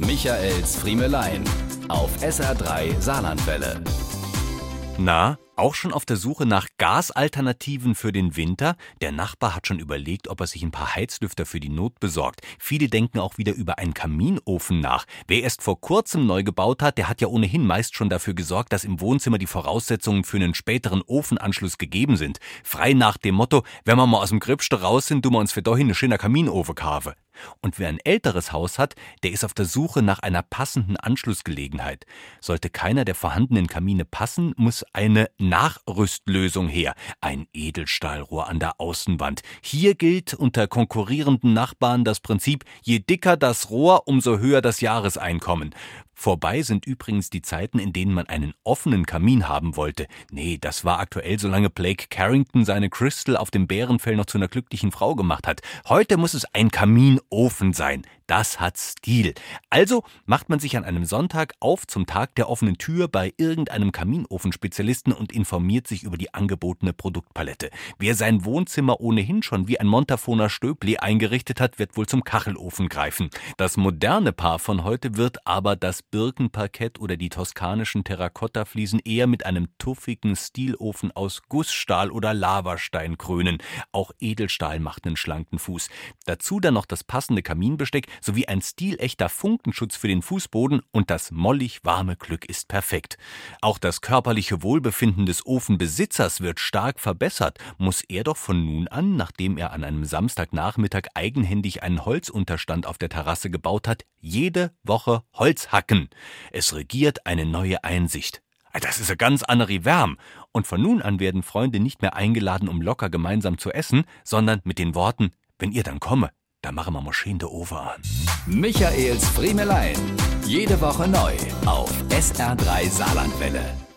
Michaels Friemelein auf SR3 Saarlandwelle. Na, auch schon auf der Suche nach Gasalternativen für den Winter? Der Nachbar hat schon überlegt, ob er sich ein paar Heizlüfter für die Not besorgt. Viele denken auch wieder über einen Kaminofen nach. Wer erst vor kurzem neu gebaut hat, der hat ja ohnehin meist schon dafür gesorgt, dass im Wohnzimmer die Voraussetzungen für einen späteren Ofenanschluss gegeben sind. Frei nach dem Motto, wenn wir mal aus dem Gripste raus sind, tun wir uns für dahin eine schöne Kaminofen kaufen. Und wer ein älteres Haus hat, der ist auf der Suche nach einer passenden Anschlussgelegenheit. Sollte keiner der vorhandenen Kamine passen, muss eine Nachrüstlösung her. Ein Edelstahlrohr an der Außenwand. Hier gilt unter konkurrierenden Nachbarn das Prinzip, je dicker das Rohr, umso höher das Jahreseinkommen. Vorbei sind übrigens die Zeiten, in denen man einen offenen Kamin haben wollte. Nee, das war aktuell, solange Blake Carrington seine Crystal auf dem Bärenfell noch zu einer glücklichen Frau gemacht hat. Heute muss es ein Kaminofen sein. Das hat Stil. Also macht man sich an einem Sonntag auf zum Tag der offenen Tür bei irgendeinem Kaminofenspezialisten und informiert sich über die angebotene Produktpalette. Wer sein Wohnzimmer ohnehin schon wie ein Montafoner Stöbli eingerichtet hat, wird wohl zum Kachelofen greifen. Das moderne Paar von heute wird aber das Birkenparkett oder die toskanischen Terrakottafliesen eher mit einem tuffigen Stilofen aus Gussstahl oder Lavastein krönen. Auch Edelstahl macht einen schlanken Fuß. Dazu dann noch das passende Kaminbesteck sowie ein stilechter Funkenschutz für den Fußboden und das mollig warme Glück ist perfekt. Auch das körperliche Wohlbefinden des Ofenbesitzers wird stark verbessert, muss er doch von nun an, nachdem er an einem Samstagnachmittag eigenhändig einen Holzunterstand auf der Terrasse gebaut hat, jede Woche Holz hacken. Es regiert eine neue Einsicht. Das ist eine ganz andere Wärm. Und von nun an werden Freunde nicht mehr eingeladen, um locker gemeinsam zu essen, sondern mit den Worten, wenn ihr dann komme, da machen wir Maschine de Over an. Michaels Friemelein. Jede Woche neu auf SR3 Saarlandwelle.